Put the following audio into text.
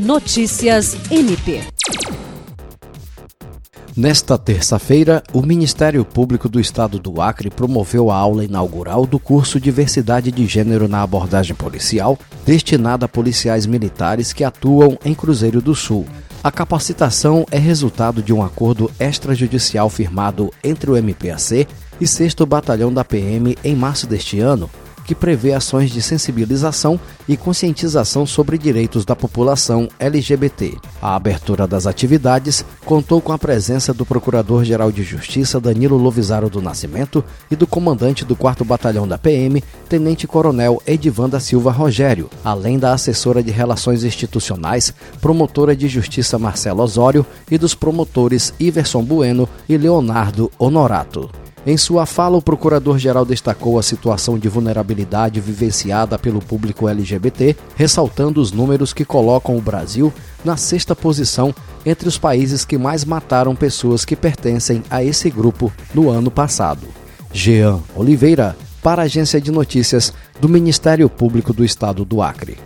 Notícias MP. Nesta terça-feira, o Ministério Público do Estado do Acre promoveu a aula inaugural do curso Diversidade de Gênero na Abordagem Policial, destinada a policiais militares que atuam em Cruzeiro do Sul. A capacitação é resultado de um acordo extrajudicial firmado entre o MPAC e 6 Batalhão da PM em março deste ano, que prevê ações de sensibilização e conscientização sobre direitos da população LGBT. A abertura das atividades contou com a presença do Procurador-Geral de Justiça Danilo Lovisaro do Nascimento e do comandante do 4 Batalhão da PM, Tenente Coronel Edivanda Silva Rogério, além da assessora de Relações Institucionais, promotora de Justiça Marcela Osório e dos promotores Iverson Bueno e Leonardo Honorato. Em sua fala, o procurador-geral destacou a situação de vulnerabilidade vivenciada pelo público LGBT, ressaltando os números que colocam o Brasil na sexta posição entre os países que mais mataram pessoas que pertencem a esse grupo no ano passado. Jean Oliveira, para a Agência de Notícias do Ministério Público do Estado do Acre.